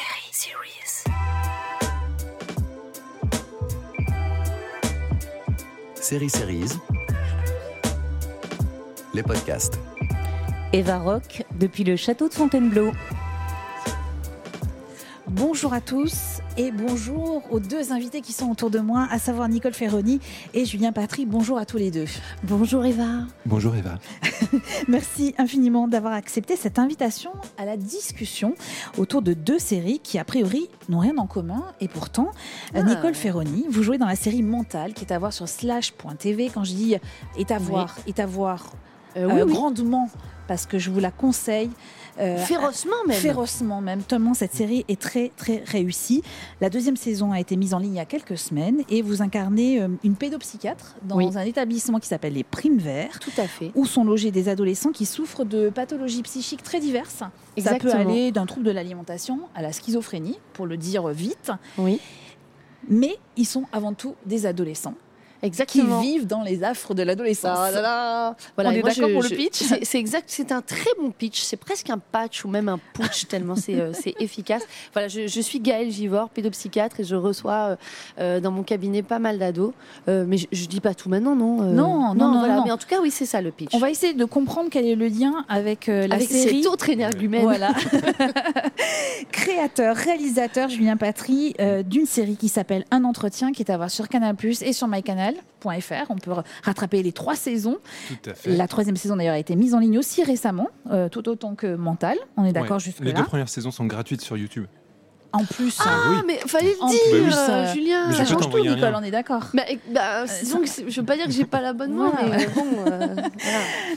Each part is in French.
Série Series. Série Series, les podcasts. Eva Rock depuis le château de Fontainebleau. Bonjour à tous et bonjour aux deux invités qui sont autour de moi, à savoir Nicole Ferroni et Julien Patry. Bonjour à tous les deux. Bonjour Eva. Bonjour Eva. Merci infiniment d'avoir accepté cette invitation à la discussion autour de deux séries qui a priori n'ont rien en commun et pourtant Ah. Nicole Ferroni, vous jouez dans la série Mental qui est à voir sur slash.tv. Quand je dis est à voir, est à voir Euh, euh, oui. grandement parce que je vous la conseille. Euh, Férocement même. Férocement même, tellement cette série est très très réussie. La deuxième saison a été mise en ligne il y a quelques semaines et vous incarnez euh, une pédopsychiatre dans Oui. un établissement qui s'appelle les Primes Verts Tout à fait. où sont logés des adolescents qui souffrent de pathologies psychiques très diverses. Ça Exactement. peut aller d'un trouble de l'alimentation à la schizophrénie, pour le dire vite, Oui. mais ils sont avant tout des adolescents qui Exactement. vivent dans les affres de l'adolescence. Ah là là. Voilà, On est d'accord je- pour le pitch C'est exact, c'est un très bon pitch. C'est presque un patch ou même un putsch tellement c'est euh, efficace. Voilà, je, je suis Gaëlle Givor, pédopsychiatre, et je reçois euh, euh, dans mon cabinet pas mal d'ados. Euh, mais je, je dis pas tout maintenant, non euh, Non, non, non, voilà. non. Mais en tout cas, oui, c'est ça le pitch. On va essayer de comprendre quel est le lien avec euh, la avec série. cet autre énergumène. Voilà. Créateur, réalisateur Julien Patry euh, d'une série qui s'appelle Un entretien qui est à voir sur Canal Plus et sur On peut rattraper les trois saisons. Tout à fait. La troisième saison d'ailleurs a été mise en ligne aussi récemment, euh, tout autant que Mental. On est d'accord Ouais. jusque Les deux premières saisons sont gratuites sur YouTube. En plus, Ah, oui. mais fallait le En dire, plus, euh, euh, Julien. Mais ça je peux change tout, t'envoyer un Nicole, lien. on est d'accord. Bah, et- bah, c'est- je veux pas dire que j'ai pas l'abonnement, Voilà. mais euh, bon. euh, voilà.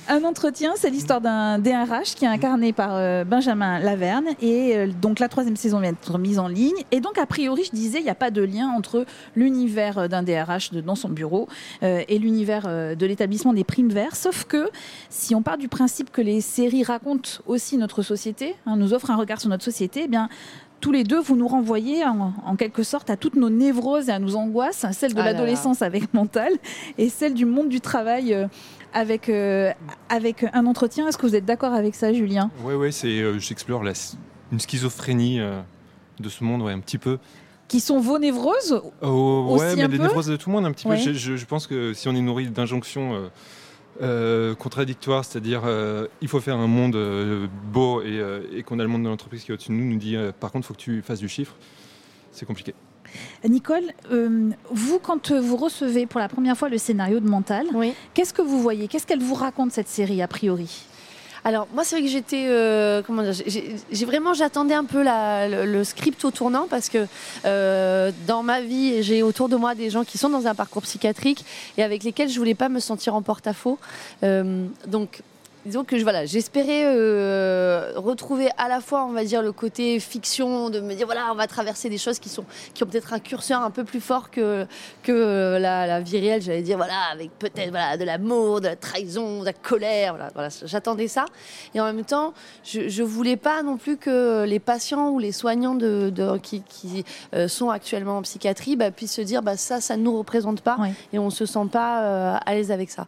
Un entretien, c'est l'histoire d'un DRH qui est incarné par euh, Benjamin Laverne. Et euh, donc la troisième saison vient d'être mise en ligne. Et donc, a priori, je disais, il n'y a pas de lien entre l'univers euh, d'un DRH de- dans son bureau euh, et l'univers euh, de l'établissement des primes verts. Sauf que si on part du principe que les séries racontent aussi notre société, hein, nous offrent un regard sur notre société, eh bien. Tous les deux, vous nous renvoyez en, en quelque sorte à toutes nos névroses et à nos angoisses, celle de Ah l'adolescence avec mental et celle du monde du travail euh, avec, euh, avec un entretien. Est-ce que vous êtes d'accord avec ça, Julien? Ouais, ouais, c'est. euh, J'explore la, une schizophrénie euh, de ce monde, ouais, un petit peu. Qui sont vos névroses Oh, ouais, mais peu? névroses de tout le monde, un petit Ouais. peu. Je, je- je pense que si on est nourri d'injonctions euh, euh, contradictoires, c'est-à-dire euh, il faut faire un monde euh, beau et, euh, et qu'on a le monde de l'entreprise qui est au-dessus de nous, nous dit euh, par contre, il faut que tu fasses du chiffre. C'est compliqué. Nicole, euh, vous, quand vous recevez pour la première fois le scénario de Mental, Oui. qu'est-ce que vous voyez? Qu'est-ce qu'elle vous raconte, cette série, a priori? Alors moi c'est vrai que j'étais euh, comment dire j'ai- vraiment j'attendais un peu le script au tournant parce que euh, dans ma vie j'ai autour de moi des gens qui sont dans un parcours psychiatrique et avec lesquels je voulais pas me sentir en porte-à-faux. Euh, donc disons que voilà j'espérais euh, retrouver à la fois on va dire le côté fiction de me dire voilà on va traverser des choses qui sont qui ont peut-être un curseur un peu plus fort que que euh, la, la vie réelle j'allais dire voilà avec peut-être voilà de l'amour de la trahison de la colère voilà, voilà j'attendais ça. Et en même temps je, je voulais pas non plus que les patients ou les soignants de, de- qui, qui, euh, sont actuellement en psychiatrie bah, puissent se dire bah ça ça ne nous représente pas et on se sent pas euh, à l'aise avec ça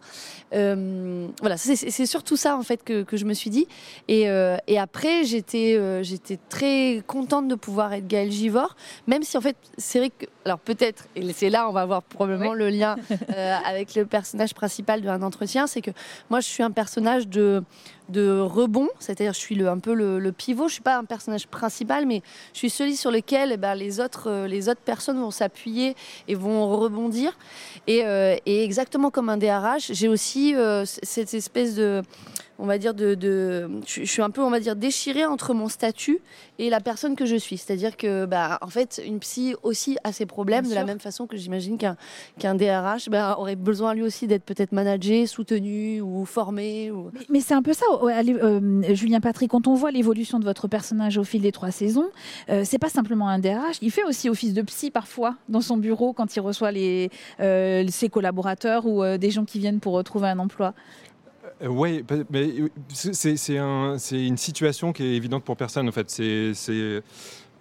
Euh, voilà c'est surtout ça en fait que, que je me suis dit. Et, euh, et après j'étais euh, j'étais très contente de pouvoir être Gaëlle Givor même si en fait c'est vrai que alors peut-être et c'est là on va voir probablement le lien avec le personnage principal d'un entretien c'est que moi je suis un personnage de de rebond, c'est-à-dire je suis le, un peu le, pivot. Je suis pas un personnage principal, mais je suis celui sur lequel eh ben, les autres euh, les autres personnes vont s'appuyer et vont rebondir. Et, euh, exactement comme un DRH, j'ai aussi euh, cette espèce de on va dire de, de je, je suis un peu on va dire déchirée entre mon statut et la personne que je suis. C'est-à-dire que bah en fait une psy aussi a ses problèmes Bien de la même façon que j'imagine qu'un qu'un DRH bah, aurait besoin lui aussi d'être peut-être managé, soutenu ou formé ou Mais, mais c'est un peu ça, allez, euh, Julien Patrick. Quand on voit l'évolution de votre personnage au fil des trois saisons, euh, c'est pas simplement un DRH. Il fait aussi office de psy parfois dans son bureau quand il reçoit les, euh, ses collaborateurs ou des gens qui viennent pour retrouver un emploi. Euh, pa- mais euh, c'est c'est un- c'est une situation qui est évidente pour personne en fait. C'est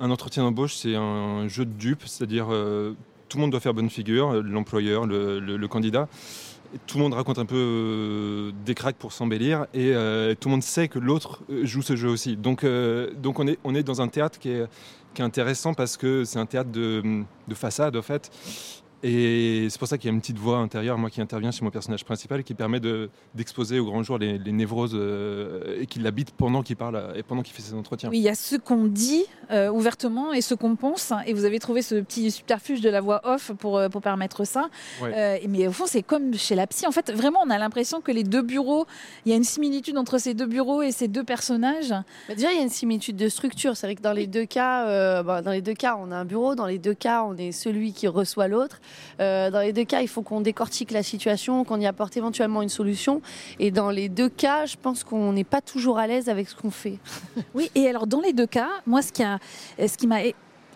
un entretien d'embauche, c'est un jeu de dupes, c'est-à-dire euh, tout le monde doit faire bonne figure, l'employeur, le, candidat. tout le monde raconte un peu des cracks pour s'embellir et tout le monde sait que l'autre joue ce jeu aussi. Donc, donc on, est, dans un théâtre qui est, qui est intéressant parce que c'est un théâtre de, de façade, en fait. Et c'est pour ça qu'il y a une petite voix intérieure, moi, qui intervient sur mon personnage principal, qui permet de- d'exposer au grand jour les, les névroses euh, et qui l'habite pendant qu'il parle euh, et pendant qu'il fait ses entretiens. Oui, il y a ce qu'on dit euh, ouvertement et ce qu'on pense. Et vous avez trouvé ce petit subterfuge de la voix off pour, pour permettre ça. Ouais. Euh, mais au fond, c'est comme chez la psy. En fait, vraiment, on a l'impression que les deux bureaux, il y a une similitude entre ces deux bureaux et ces deux personnages. Bah, déjà, il y a une similitude de structure. C'est vrai que dans les deux cas, euh, bah, dans les deux cas, on a un bureau. Dans les deux cas, on est celui qui reçoit l'autre. Euh, dans les deux cas, il faut qu'on décortique la situation, qu'on y apporte éventuellement une solution. Et dans les deux cas, je pense qu'on n'est pas toujours à l'aise avec ce qu'on fait. Oui, et alors dans les deux cas, moi, ce qui, a, ce qui m'a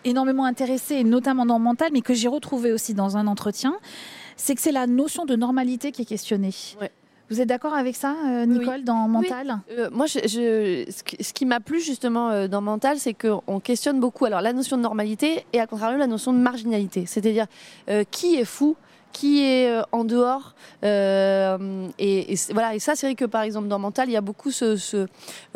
énormément intéressé, notamment dans Mental, mais que j'ai retrouvé aussi dans un entretien, c'est que c'est la notion de normalité qui est questionnée. Ouais. Vous êtes d'accord avec ça, euh, Nicole, dans Mental? Euh, moi, je, je- ce qui, m'a plu justement euh, dans Mental, c'est qu'on questionne beaucoup alors la notion de normalité et à contrario la notion de marginalité. C'est-à-dire euh, qui est fou, qui est euh, en dehors. euh, et, voilà. Et ça, c'est vrai que par exemple dans Mental, il y a beaucoup ce,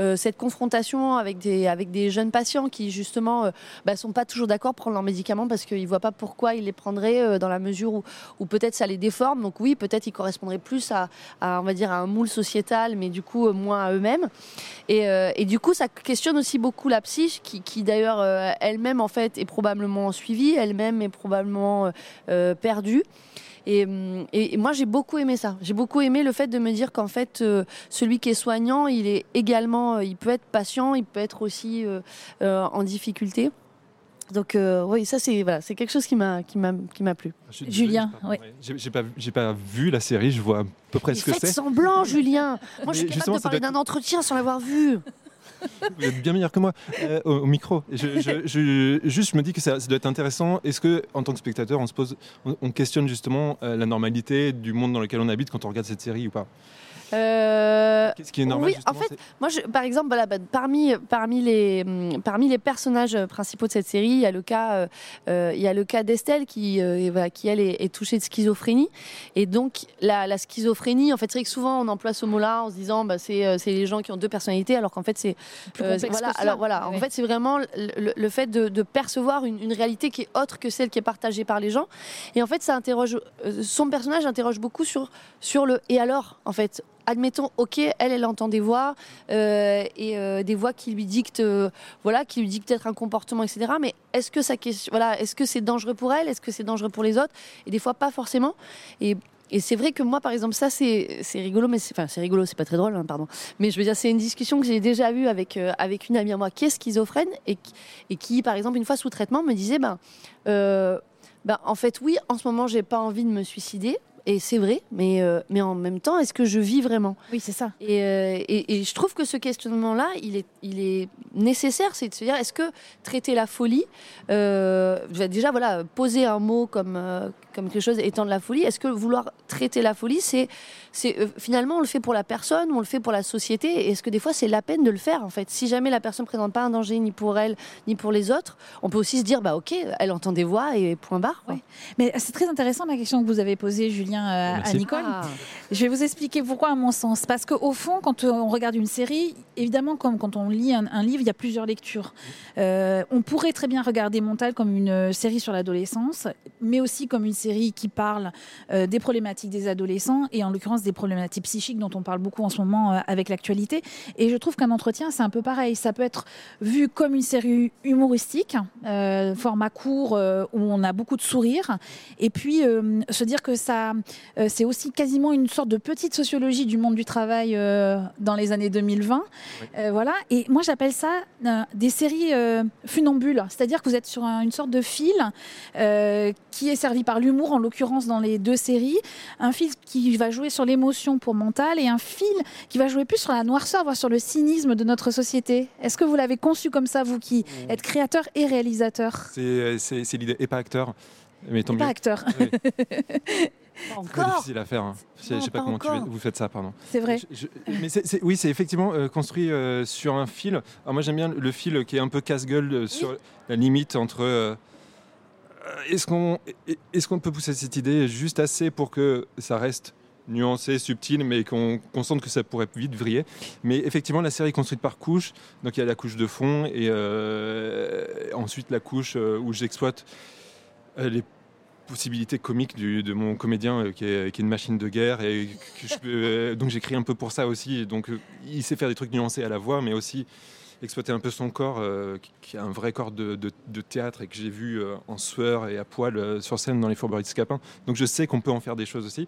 euh, cette confrontation avec des avec des jeunes patients qui justement euh, bah, sont pas toujours d'accord pour prendre leurs médicaments parce qu'ils voient pas pourquoi ils les prendraient dans la mesure où, où peut-être ça les déforme. Donc oui, peut-être ils correspondraient plus à, on va dire à un moule sociétal, mais du coup moins à eux-mêmes. Et, et du coup, ça questionne aussi beaucoup la psyche, qui, d'ailleurs elle-même en fait est probablement suivie, elle-même est probablement perdue. Et, hum, et- et moi, j'ai beaucoup aimé ça. J'ai beaucoup aimé le fait de me dire qu'en fait, euh, celui qui est soignant, il est également, euh, il peut être patient, il peut être aussi euh, euh, en difficulté. Donc euh, oui, ça c'est voilà, c'est quelque chose qui m'a qui m'a qui m'a plu. Je suis Julien, désolé, j'ai pas-. J'ai pas, pas vu la série, je vois à peu près Mais ce que faites c'est. semblant, Julien. Moi, je suis capable justement, de parler d'un entretien sans l'avoir vu. Vous êtes bien meilleur que moi euh, au, au micro. Je, je- je- juste, je me dis que ça, ça doit être intéressant. Est-ce que, en tant que spectateur, on se pose, on, on questionne justement euh, la normalité du monde dans lequel on habite quand on regarde cette série ou pas? Euh, Qu'est-ce qui est normal oui, en fait, Moi, je- par exemple, voilà, bah, parmi, parmi, les, hum, parmi les personnages principaux de cette série, il y a le cas, euh, il y a le cas d'Estelle qui, euh, voilà, qui elle est, est touchée de schizophrénie. Et donc, la, la schizophrénie, en fait, c'est vrai que souvent on emploie ce mot-là en se disant, bah, c'est c'est les gens qui ont deux personnalités, alors qu'en fait, c'est Plus euh, complexe voilà, que cela. alors voilà, Ouais. en fait, c'est vraiment le, fait de, de percevoir une, une réalité qui est autre que celle qui est partagée par les gens. Et en fait, ça interroge, euh, son personnage interroge beaucoup sur, sur le et alors, en fait. Admettons, ok, elle, elle entend des voix euh, et euh, des voix qui lui dictent, euh, voilà, qui lui dictent peut-être un comportement, etc. Mais est-ce que ça, question- voilà, est-ce que c'est dangereux pour elle Est-ce que c'est dangereux pour les autres? Et des fois, pas forcément. Et et c'est vrai que moi, par exemple, ça, c'est rigolo, mais c'est enfin, c'est rigolo, c'est pas très drôle, hein, pardon. Mais je veux dire, c'est une discussion que j'ai déjà eue avec, euh, avec une amie à moi qui est schizophrène et qui, par exemple, une fois sous traitement, me disait ben, euh, ben, en fait, oui, en ce moment, j'ai pas envie de me suicider. Et c'est vrai, mais, euh, mais en même temps, est-ce que je vis vraiment? Oui, c'est ça. et, euh, et- et je trouve que ce questionnement-là, il est, il est nécessaire, c'est de se dire, est-ce que traiter la folie, euh, déjà, voilà, poser un mot comme, comme quelque chose étant de la folie, est-ce que vouloir traiter la folie, c'est, c'est finalement, on le fait pour la personne ou on le fait pour la société, est-ce que des fois, c'est la peine de le faire, en fait? Si jamais la personne ne présente pas un danger ni pour elle, ni pour les autres, on peut aussi se dire, bah ok, elle entend des voix et point barre. Ouais. Mais c'est très intéressant la question que vous avez posée, Julien, euh, à. Nicole. Ah. Je vais vous expliquer pourquoi, à mon sens. Parce qu'au fond, quand euh, on regarde une série, évidemment, comme quand on lit un, un livre, il y a plusieurs lectures. Euh, on pourrait très bien regarder Montal comme une série sur l'adolescence, mais aussi comme une série qui parle euh, des problématiques des adolescents, et en l'occurrence des problématiques psychiques dont on parle beaucoup en ce moment euh, avec l'actualité. Et je trouve qu'un entretien, c'est un peu pareil. Ça peut être vu comme une série humoristique, euh, format court, euh, où on a beaucoup de sourires, et puis euh, se dire que ça, euh, c'est aussi quasiment une sorte de petite sociologie du monde du travail euh, dans les années 2020. Euh, voilà. Et moi, j'appelle ça euh, des séries euh, funambules. C'est-à-dire que vous êtes sur un- une sorte de fil euh, qui est servi par l'humour, en l'occurrence dans les deux séries. Un fil qui va jouer sur l'émotion pour mental et un fil qui va jouer plus sur la noirceur, voire sur le cynisme de notre société. Est-ce que vous l'avez conçu comme ça, vous qui êtes créateur et réalisateur? C'est l'idée, et pas acteur. Mais tant Pas mieux. acteur, Ouais, Pas c'est encore difficile à faire. hein. Non, je sais pas pas comment tu vous faites ça, pardon. c'est vrai. Je- je- mais c'est- c'est- oui, c'est effectivement euh, construit euh, sur un fil. Alors moi j'aime bien le fil qui est un peu casse-gueule euh, sur la limite entre est-ce qu'on peut pousser cette idée juste assez pour que ça reste nuancé, subtil, mais qu'on qu'on sente que ça pourrait vite vriller? Mais effectivement, la série est construite par couches. Donc il y a la couche de fond et ensuite la couche où j'exploite les possibilités comiques du- de mon comédien euh, qui, est, qui est une machine de guerre. Et que je euh, donc j'écris un peu pour ça aussi. Donc euh, il sait faire des trucs nuancés à la voix, mais aussi exploiter un peu son corps, qui- a un vrai corps de, de- de théâtre et que j'ai vu en sueur et à poil sur scène dans les Fourberies de Scapin. Donc je sais qu'on peut en faire des choses aussi.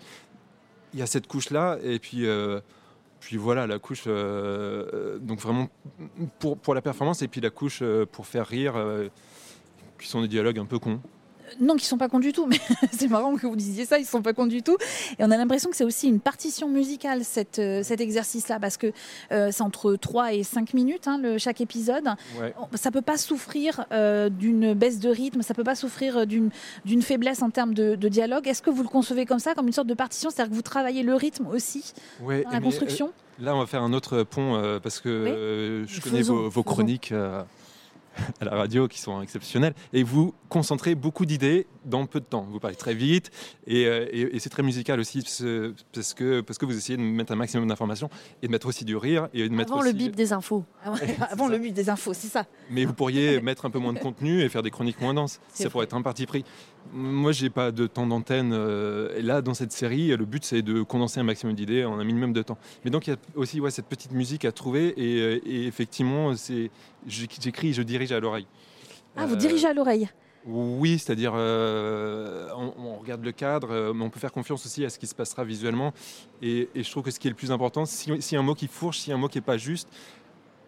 Il y a cette couche-là, et puis, puis voilà, la couche, donc vraiment pour, pour la performance, et puis la couche pour faire rire, qui sont des dialogues un peu cons. Non, qui sont pas cons du tout, mais c'est marrant que vous disiez ça, ils sont pas cons du tout. Et on a l'impression que c'est aussi une partition musicale, cette, euh, cet exercice-là, parce que euh, c'est entre 3 et 5 minutes, hein, le, chaque épisode. Ouais. Ça peut pas souffrir euh, d'une baisse de rythme, ça peut pas souffrir d'une d'une faiblesse en termes de, de dialogue. Est-ce que vous le concevez comme ça, comme une sorte de partition? C'est-à-dire que vous travaillez le rythme aussi Ouais, dans la construction euh, Là, on va faire un autre pont parce que Oui. je connais vos, chroniques à la radio qui sont exceptionnelles et vous concentrez beaucoup d'idées dans peu de temps. Vous parlez très vite et, euh, et- et c'est très musical aussi parce- que, parce que vous essayez de mettre un maximum d'informations et de mettre aussi du rire et de mettre Avant le bip des infos. Avant le but des infos, c'est ça. Mais vous pourriez mettre un peu moins de contenu et faire des chroniques moins denses. Ça pourrait être un parti pris. Moi, j'ai pas de temps d'antenne. euh, et là, dans cette série, le but, c'est de condenser un maximum d'idées en un minimum de temps. Mais donc, il y a aussi ouais, cette petite musique à trouver. Et, euh, et effectivement, j'écris, je dirige à l'oreille. Ah, vous dirigez à l'oreille. Oui, c'est-à-dire euh, on, regarde le cadre, euh, mais on peut faire confiance aussi à ce qui se passera visuellement. Et, je trouve que ce qui est le plus important, si- a un mot qui fourche, a un mot qui n'est pas juste,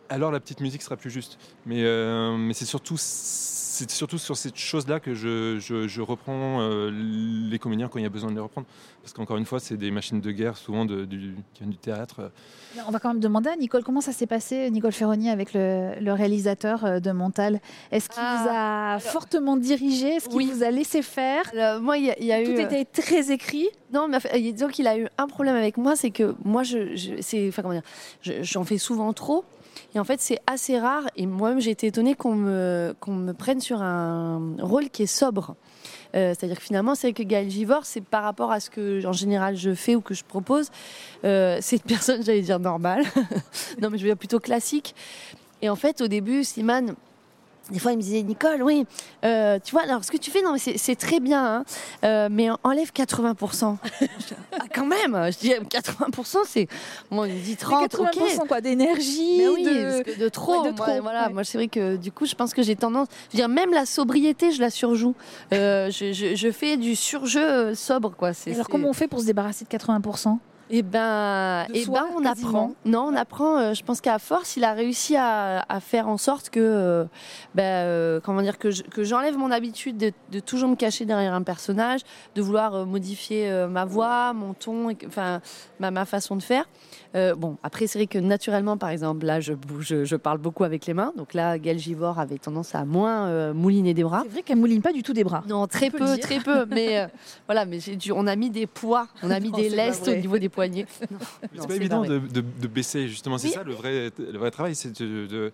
alors la petite musique sera plus juste. Mais, euh, mais c'est surtout, c'est surtout sur cette chose-là que je, je- je reprends euh, les comédiens quand il y a besoin de les reprendre. Parce qu'encore une fois, c'est des machines de guerre, souvent de- du, qui viennent du théâtre. On va quand même demander à Nicole comment ça s'est passé, Nicole Ferroni, avec le, le réalisateur euh, de Montal. Est-ce qu'il Ah, vous a fortement dirigé? Est-ce qu'il oui. vous a laissé faire? Alors, moi, il y a, y a Tout eu. était très écrit. Non, mais disons qu'il a eu un problème avec moi, c'est que moi, je, je- c'est, enfin, comment dire, je- j'en fais souvent trop. Et en fait, c'est assez rare. Et moi-même, j'ai été étonnée qu'on me, prenne sur un rôle qui est sobre. Euh, C'est-à-dire que finalement, c'est que Gaël Givor, c'est par rapport à ce que, en général, je fais ou que je propose. Euh, c'est une personne, j'allais dire normale. non, mais je veux dire plutôt classique. Et en fait, au début, Simane, des fois, il me disait Nicole, oui, euh, tu vois, alors ce que tu fais, non, c'est très bien, hein, euh, mais enlève 80%. Je dis, ah, quand même, je dis 80%, c'est. Bon, il me dit 30, 80% ok. quoi, d'énergie, oui, de... que de trop. ouais, de moi, trop, voilà, moi c'est vrai que du coup, je pense que j'ai tendance. Je veux dire, même la sobriété, je la surjoue. Euh, je, je- je fais du surjeu sobre, quoi. Alors comment on fait pour se débarrasser de 80% eh ben, De eh soi, ben, on quasiment. apprend. Non, on apprend. euh, je pense qu'à force, il a réussi à, à faire en sorte que, euh, ben, euh, comment dire, que je- que j'enlève mon habitude de, de toujours me cacher derrière un personnage, de vouloir modifier ma voix, mon ton, et enfin, ma, ma façon de faire. Bon, après, c'est vrai que naturellement, par exemple, là, je parle beaucoup avec les mains. Donc là, Gaël Givor avait tendance à moins mouliner des bras. C'est vrai qu'elle mouline pas du tout des bras. Non, très peu, très peu. Mais voilà, mais dû, on a mis des poids, on a mis Non, des lestes au niveau des poignets. C'est pas évident de, de- de baisser, justement. C'est Oui. ça le vrai, le vrai travail, c'est de. de-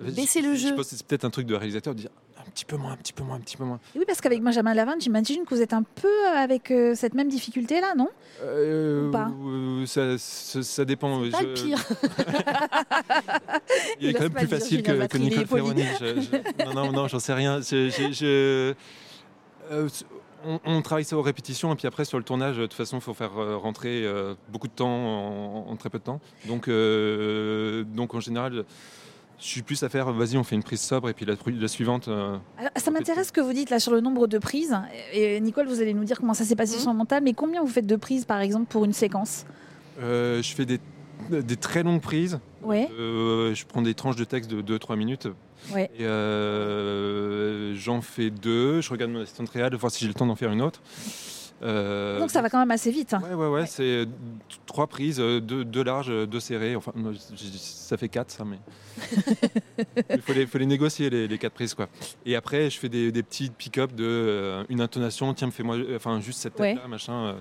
Baisser je- le je jeu. pense que c'est peut-être un truc de réalisateur de dire un petit peu moins, un petit peu moins, un petit peu moins. Et oui, parce qu'avec Benjamin Laverne, j'imagine que vous êtes un peu avec euh, cette même difficulté-là, non? Euh, Ou pas? euh, ça, ça, ça dépend. Pas le Je- pire. Il est quand même plus dire facile que, que Nicole. Ferroni. Je- je- non, non, non, j'en sais rien. Je- je- je- euh, on, on travaille ça aux répétitions et puis après sur le tournage, de toute façon, il faut faire euh, rentrer euh, beaucoup de temps en, en très peu de temps. Donc, euh, donc en général, je suis plus à faire. Vas-y, on fait une prise sobre et puis la, la suivante. euh, Alors, ça m'intéresse ce que vous dites là sur le nombre de prises. Et Nicole, vous allez nous dire comment ça s'est passé Mhm. sur le mental, mais combien vous faites de prises par exemple pour une séquence? Euh, je fais des, des très longues prises. Ouais, Euh, je prends des tranches de texte de 2-3 minutes. Ouais. Et euh, j'en fais deux. Je regarde mon assistant de réal, voir si j'ai le temps d'en faire une autre. Euh, Donc ça va quand même assez vite. hein. Ouais, ouais, ouais, c'est trois prises, euh, deux, deux larges, deux serrées. Enfin, ça fait quatre, ça, mais. Il faut les, faut les négocier, les, les quatre prises, quoi. Et après, je fais des, des petits pick-up de euh, une intonation. Tiens, fais-moi, enfin, juste cette Ouais. tête-là, machin.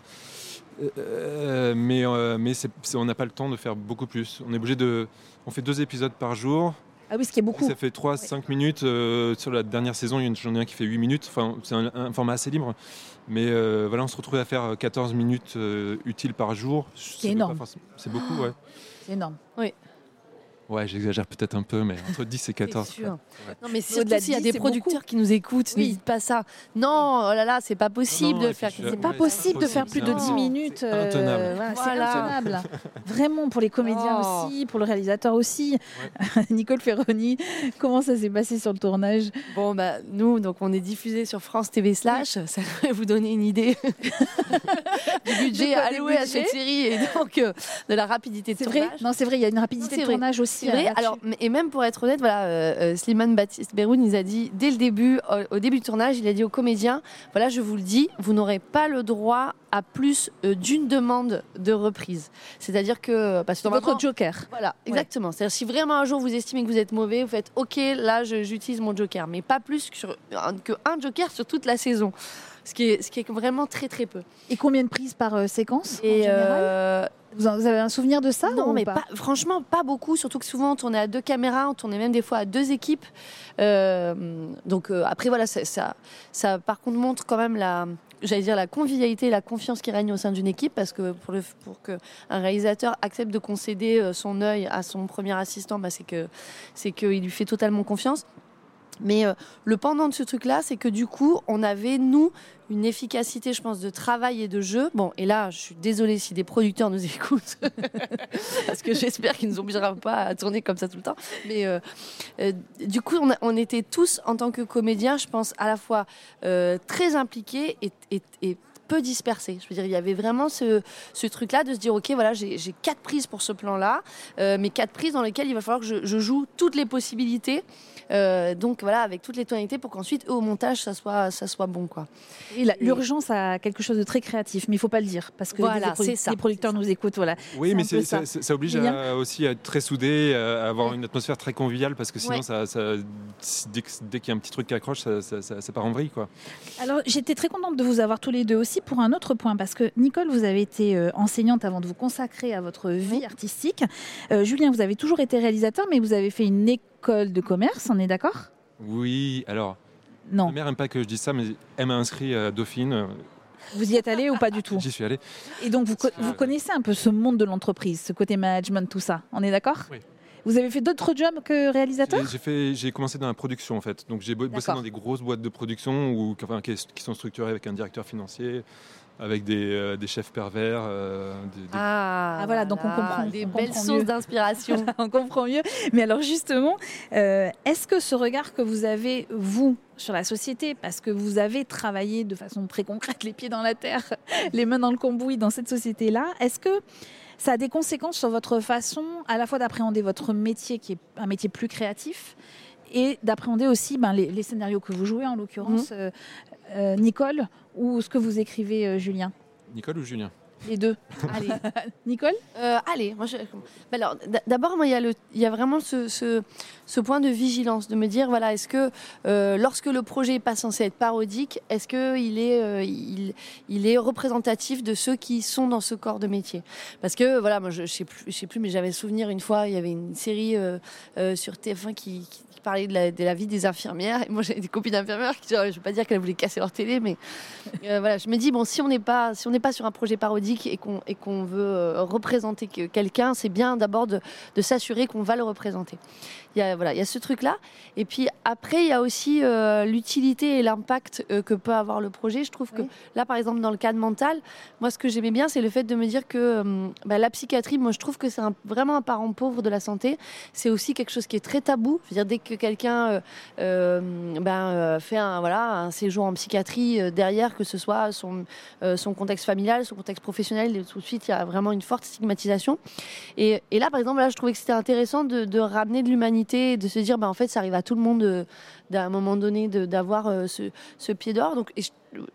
euh, mais mais on n'a pas le temps de faire beaucoup plus. On est obligé de. On fait deux épisodes par jour. Ah oui, ce qui est beaucoup. Ça fait 3-5 minutes. euh, sur la dernière saison, il y en a- un qui fait 8 minutes. Enfin, c'est un, un format assez libre. Mais euh, voilà, on se retrouvait à faire 14 minutes euh, utiles par jour. C'est énorme. C'est beaucoup, ouais. C'est énorme. Ouais, j'exagère peut-être un peu, mais entre 10 et 14. C'est sûr. ouais. Non, mais surtout s'il y a 10, des producteurs beaucoup. qui nous écoutent, Oui. n'hésite pas à ça. Non, oh là là, c'est pas possible Non, de faire. c'est pas possible de faire plus de 10 impossible. minutes. C'est intenable. euh, voilà, Voilà. C'est intenable. Vraiment, pour les comédiens Oh. aussi, pour le réalisateur aussi. Nicole Ferroni, comment ça s'est passé sur le tournage? Bon, bah, nous, donc, on est diffusé sur France TV Slash. Ça devrait vous donner une idée du budget alloué à cette série et donc euh, de la rapidité de C'est vrai? tournage. Non, c'est vrai, il y a une rapidité de tournage aussi. C'est vrai. là-dessus. Alors, et même pour être honnête, voilà, euh, euh, Slimane Baptiste Beroun, il a dit dès le début, au, au début du tournage, il a dit aux comédiens voilà, je vous le dis, vous n'aurez pas le droit à plus euh, d'une demande de reprise. C'est-à-dire que parce que votre joker. Voilà, exactement. C'est-à-dire si vraiment un jour vous estimez que vous êtes mauvais, vous faites OK, là j'utilise mon joker, mais pas plus que, sur, que un joker sur toute la saison. Ce qui, est, ce qui est vraiment très très peu. Et combien de prises par euh, séquence en Et général euh, vous, en- vous avez un souvenir de ça non, ou mais pas pas- franchement, pas beaucoup. Surtout que souvent, on tournait à deux caméras, on tournait même des fois à deux équipes. Euh, donc après, voilà, ça, ça, ça, par contre, montre quand même la, j'allais dire la convivialité, et la confiance qui règne au sein d'une équipe, parce que pour, le, pour que un réalisateur accepte de concéder son œil à son premier assistant, bah, c'est que c'est qu'il lui fait totalement confiance. Mais euh, le pendant de ce truc-là, c'est que du coup, on avait, nous, une efficacité, je pense, de travail et de jeu. Bon, et là, je suis désolée si des producteurs nous écoutent, parce que j'espère qu'ils ne nous obligera pas à tourner comme ça tout le temps. Mais euh, euh, du coup, on, était tous, en tant que comédiens, je pense, à la fois très impliqués et peu dispersés. Je veux dire, il y avait vraiment ce, ce truc-là de se dire, ok, voilà, j'ai quatre prises pour ce plan-là, euh, mais quatre prises dans lesquelles il va falloir que je, je joue toutes les possibilités. Euh, donc voilà, avec toutes les tonalités pour qu'ensuite, au montage, ça soit, ça soit bon, quoi. L'urgence a quelque chose de très créatif, mais il faut pas le dire parce que Voilà, les, produ- ça, les producteurs nous écoutent. Voilà. Oui, mais ça. ça, ça oblige à- aussi à être très soudé, à avoir une atmosphère très conviviale, parce que sinon, Ouais. ça, ça- dès, dès qu'il y a un petit truc qui accroche, ça, ça- ça- ça part en vrille. Quoi. Alors j'étais très contente de vous avoir tous les deux aussi pour un autre point parce que Nicole, vous avez été euh, enseignante avant de vous consacrer à votre vie artistique. Euh, Julien, vous avez toujours été réalisateur, mais vous avez fait une école de commerce. On est d'accord? Oui, alors, Non. ma mère n'aime pas que je dise ça, mais elle m'a inscrit à Dauphine. Vous y êtes allé ou pas du tout? J'y suis allé. Et donc, vous, co- Euh, vous connaissez un peu ce monde de l'entreprise, ce côté management, tout ça. On est d'accord? Oui. Vous avez fait d'autres jobs que réalisateur J'ai- J'ai fait- j'ai commencé dans la production en fait. Donc j'ai bo- bossé dans des grosses boîtes de production ou qui, enfin, qui, qui sont structurées avec un directeur financier, avec des, euh, des chefs pervers. euh, des- des- Ah, Ah, voilà, donc on comprend, Des on belles comprend sources d'inspiration. On comprend mieux. Mais alors justement, euh, est-ce que ce regard que vous avez, vous, sur la société, parce que vous avez travaillé de façon très concrète, les pieds dans la terre, les mains dans le cambouis dans cette société-là, est-ce que ça a des conséquences sur votre façon à la fois d'appréhender votre métier, qui est un métier plus créatif, et d'appréhender aussi ben, les, les scénarios que vous jouez, en l'occurrence, euh, euh, Nicole, ou ce que vous écrivez, euh, Julien? Nicole ou Julien? Les deux. Allez. Nicole Euh, allez, moi je... Alors, d- d'abord, moi, il y, a le- il y a vraiment ce, ce, ce point de vigilance, de me dire, voilà, est-ce que euh, lorsque le projet n'est pas censé être parodique, est-ce qu'il est, euh, il, il est représentatif de ceux qui sont dans ce corps de métier? Parce que, voilà, moi, je ne sais, plus- je sais plus, mais j'avais souvenir une fois, il y avait une série sur TF1 qui, qui parlait de la, vie des infirmières. Et moi, j'avais des copines infirmières qui, je ne veux pas dire qu'elles voulaient casser leur télé, mais euh, voilà, je me dis, bon, si on n'est pas, si on pas sur un projet parodique et qu'on veut euh, représenter que- quelqu'un, c'est bien d'abord de s'assurer qu'on va le représenter. Il y a, voilà, il y a ce truc-là. Et puis après, il y a aussi euh, l'utilité et l'impact euh, que peut avoir le projet. Je trouve que là, par exemple, dans le cadre mental, moi, ce que j'aimais bien, c'est le fait de me dire que euh, bah, la psychiatrie, moi, je trouve que c'est vraiment un parent pauvre de la santé. C'est aussi quelque chose qui est très tabou. Je veux dire, dès que quelqu'un ben, fait un, voilà, un séjour en psychiatrie derrière, que ce soit son, son contexte familial, son contexte professionnel, tout de suite, il y a vraiment une forte stigmatisation. Et, et là, par exemple, là, je trouvais que c'était intéressant de, de ramener de l'humanité, de se dire, ben, en fait, ça arrive à tout le monde euh, d'un moment donné d'avoir euh, ce, ce pied d'or. Donc, et je,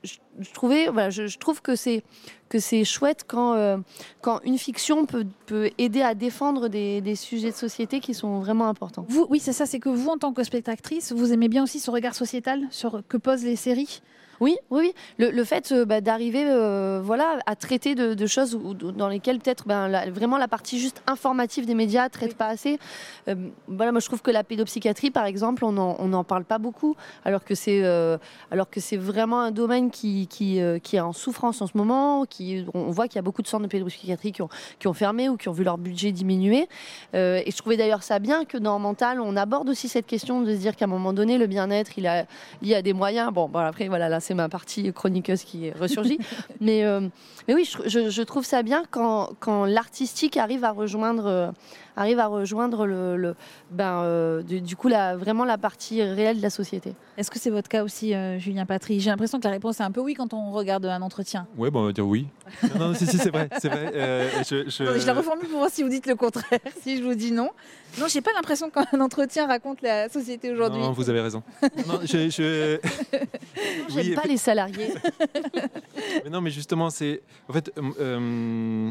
je- je trouvais, voilà, je, je trouve que c'est que c'est chouette quand euh, quand une fiction peut, peut aider à défendre des, des sujets de société qui sont vraiment importants. Vous, oui, c'est ça, c'est que vous, en tant que spectatrice, vous aimez bien aussi ce regard sociétal sur que posent les séries? Oui, oui, oui. Le, le fait euh, bah, d'arriver euh, voilà, à traiter de, de choses où- dans lesquelles peut-être ben, la- vraiment la partie juste informative des médias ne traite pas assez. Euh, voilà, moi je trouve que la pédopsychiatrie, par exemple, on n'en on n'en parle pas beaucoup, alors que c'est alors que c'est vraiment un domaine qui, qui, qui est en souffrance en ce moment. Qui, on voit qu'il y a beaucoup de centres de pédopsychiatrie qui ont, qui ont fermé ou qui ont vu leur budget diminuer. Et je trouvais d'ailleurs ça bien que dans Mental, on aborde aussi cette question de se dire qu'à un moment donné, le bien-être, il a lié à des moyens. Bon, bon après, voilà, là, c'est ma partie chroniqueuse qui ressurgit. mais, euh, mais oui, je, je- je trouve ça bien quand, quand l'artistique arrive à rejoindre, euh, arrive à rejoindre le, le- ben, euh, du, du coup, la, vraiment la partie réelle de la société. Est-ce que c'est votre cas aussi, euh, Julien Patry? J'ai l'impression que la réponse est un peu oui quand on regarde un entretien. Ouais, bon, on va dire oui. non, non, si, si, c'est vrai, c'est vrai. Euh, je, je- Attendez, je la reformule pour voir si vous dites le contraire, si je vous dis non. Non, j'ai pas l'impression qu'un entretien raconte la société aujourd'hui. Non, vous avez raison. Non, je, je- J'aime Oui, pas les salariés. Mais non, mais justement, c'est. En fait, euh, euh,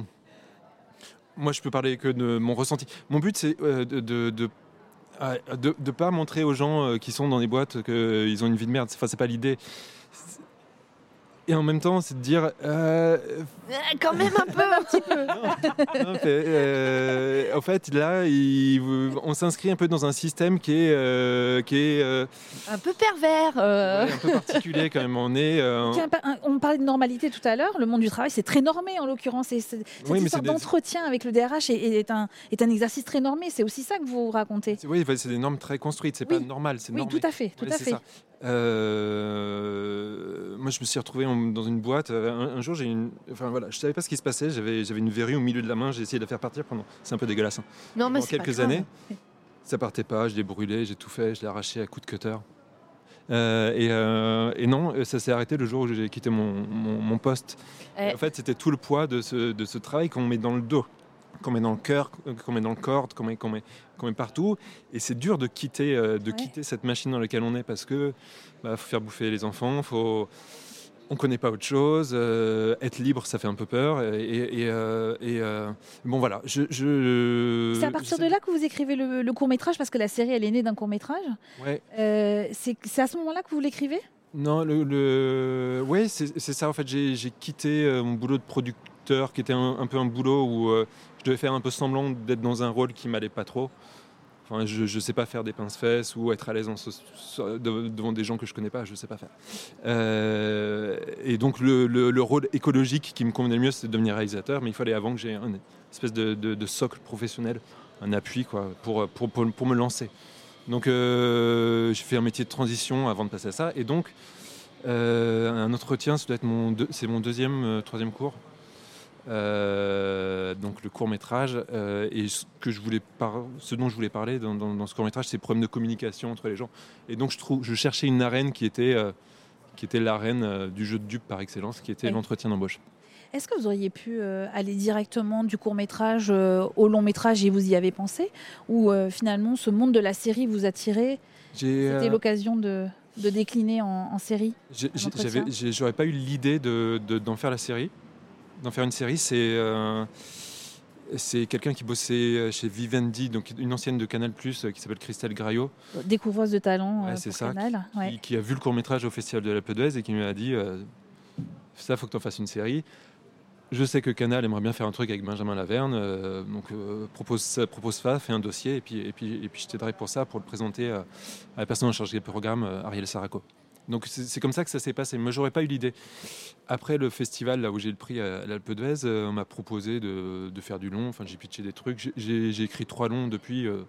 moi, je peux parler que de mon ressenti. Mon but, c'est euh, de. de, de de, de pas montrer aux gens euh, qui sont dans des boîtes qu'ils ont une vie de merde. Enfin, c'est pas l'idée. Et en même temps, c'est de dire. euh, Euh, Quand même un peu, un petit peu. non, fait, euh, en fait, là, il- on s'inscrit un peu dans un système qui est, euh, qui est euh, Un peu pervers. euh. ouais, un peu particulier quand même. On est. euh, On parlait de normalité tout à l'heure. Le monde du travail, c'est très normé en l'occurrence. Et c'est- Cette Oui, histoire c'est des- d'entretien avec le DRH est, est un, est un exercice très normé. C'est aussi ça que vous racontez. oui, c'est des normes très construites. C'est Oui. pas normal. C'est Oui, normé. tout à fait, tout Ouais, à fait. ça. Euh, moi, je me suis retrouvé en- dans une boîte. euh, Un, un jour, j'ai une. Enfin voilà, je savais pas ce qui se passait. J'avais, j'avais une verrue au milieu de la main. J'ai essayé de la faire partir pendant. C'est un peu dégueulasse. hein. Non, mais Pendant c'est pas quelques grave. années, ça partait pas. Je l'ai brûlé, j'ai tout fait. Je l'ai arraché à coups de cutter. Euh, et, euh, et non, ça s'est arrêté le jour où j'ai quitté mon, mon- mon poste. En fait, c'était tout le poids de ce, de ce travail qu'on met dans le dos, qu'on met dans le cœur, qu'on met dans le corps, qu'on met, qu'on met, qu'on met partout. Et c'est dur de quitter, euh, de Ouais. quitter cette machine dans laquelle on est parce que bah, faut faire bouffer les enfants, faut on connaît pas autre chose. euh, être libre, ça fait un peu peur. Et, euh, et, euh, bon, voilà. Je, je- C'est à partir de là que vous écrivez le, court métrage parce que la série elle est née d'un court métrage. Ouais. c'est à ce moment-là que vous l'écrivez? Non, le, le... ouais, c'est ça. En fait, j'ai quitté mon boulot de producteur, qui était un, un peu un boulot où je devais faire un peu semblant d'être dans un rôle qui m'allait pas trop. Je ne sais pas faire des pince-fesses ou être à l'aise devant des gens que je connais pas, je ne sais pas faire. Euh, et donc le, le- le rôle écologique qui me convenait le mieux, c'était de devenir réalisateur, mais il fallait avant que j'ai une espèce de, socle professionnel, un appui quoi, pour, me lancer. Donc euh, j'ai fait un métier de transition avant de passer à ça, et donc euh, un entretien, être mon deux- c'est mon deuxième, troisième cours. Euh, donc le court métrage euh, et ce que je voulais par- ce dont je voulais parler dans, dans- dans ce court métrage c'est problème de communication entre les gens. Et donc je trouve je cherchais une arène qui était euh, qui était l'arène du jeu de dupe par excellence qui était Oui. l'entretien d'embauche. Est-ce que vous auriez pu aller directement du court métrage au long métrage et vous y avez pensé? Ou finalement ce monde de la série vous attirait j'ai C'était l'occasion de, de décliner en, en série J'aurais pas eu l'idée de- de- d'en faire la série. D'en faire une série, c'est euh, c'est quelqu'un qui bossait chez Vivendi, donc une ancienne de Canal+, euh, qui s'appelle Christelle Graillot, Découvreuse de talent Ouais, euh, c'est pour ça, Canal. qui, Ouais. qui a vu le court-métrage au Festival de la Peu d'Huez et qui lui a dit euh, Ça, faut que tu en fasses une série. Je sais que Canal aimerait bien faire un truc avec Benjamin Laverne, euh, donc euh, propose, ça, propose ça, fais un dossier, et puis, et puis, et puis je t'aiderai pour ça, pour le présenter à, la personne en charge des programmes, Ariel Saraco. Donc c'est comme ça que ça s'est passé. Moi, j'aurais pas eu l'idée. Après le festival, là où j'ai le prix à l'Alpe d'Huez, euh, on m'a proposé de, de faire du long. Enfin, j'ai pitché des trucs. J'ai écrit trois longs depuis, euh,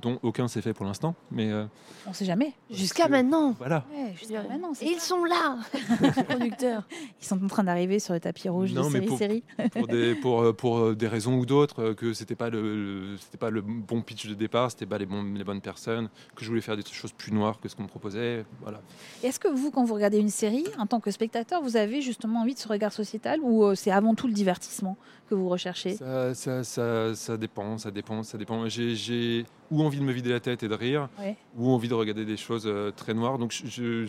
dont aucun s'est fait pour l'instant. Mais euh, On ne sait jamais. Jusqu'à que- maintenant. voilà. Ouais, jusqu'à maintenant, Et ils sont là, les producteurs. Ils sont en train d'arriver sur le tapis rouge Non, de mais série pour- série. pour des, pour, euh, pour euh, des raisons ou d'autres, que c'était pas le, c'était pas le bon pitch de départ, c'était pas les, bons, les bonnes personnes, que je voulais faire des choses plus noires que ce qu'on me proposait. Voilà. Est-ce que vous, quand vous regardez une série, en tant que spectateur, vous avez justement envie de ce regard sociétal ou c'est avant tout le divertissement? Que vous recherchez? Ça, ça, ça, ça dépend, ça dépend, ça dépend. J'ai, ou envie de me vider la tête et de rire, Ouais. ou envie de regarder des choses euh, très noires. Donc j'ai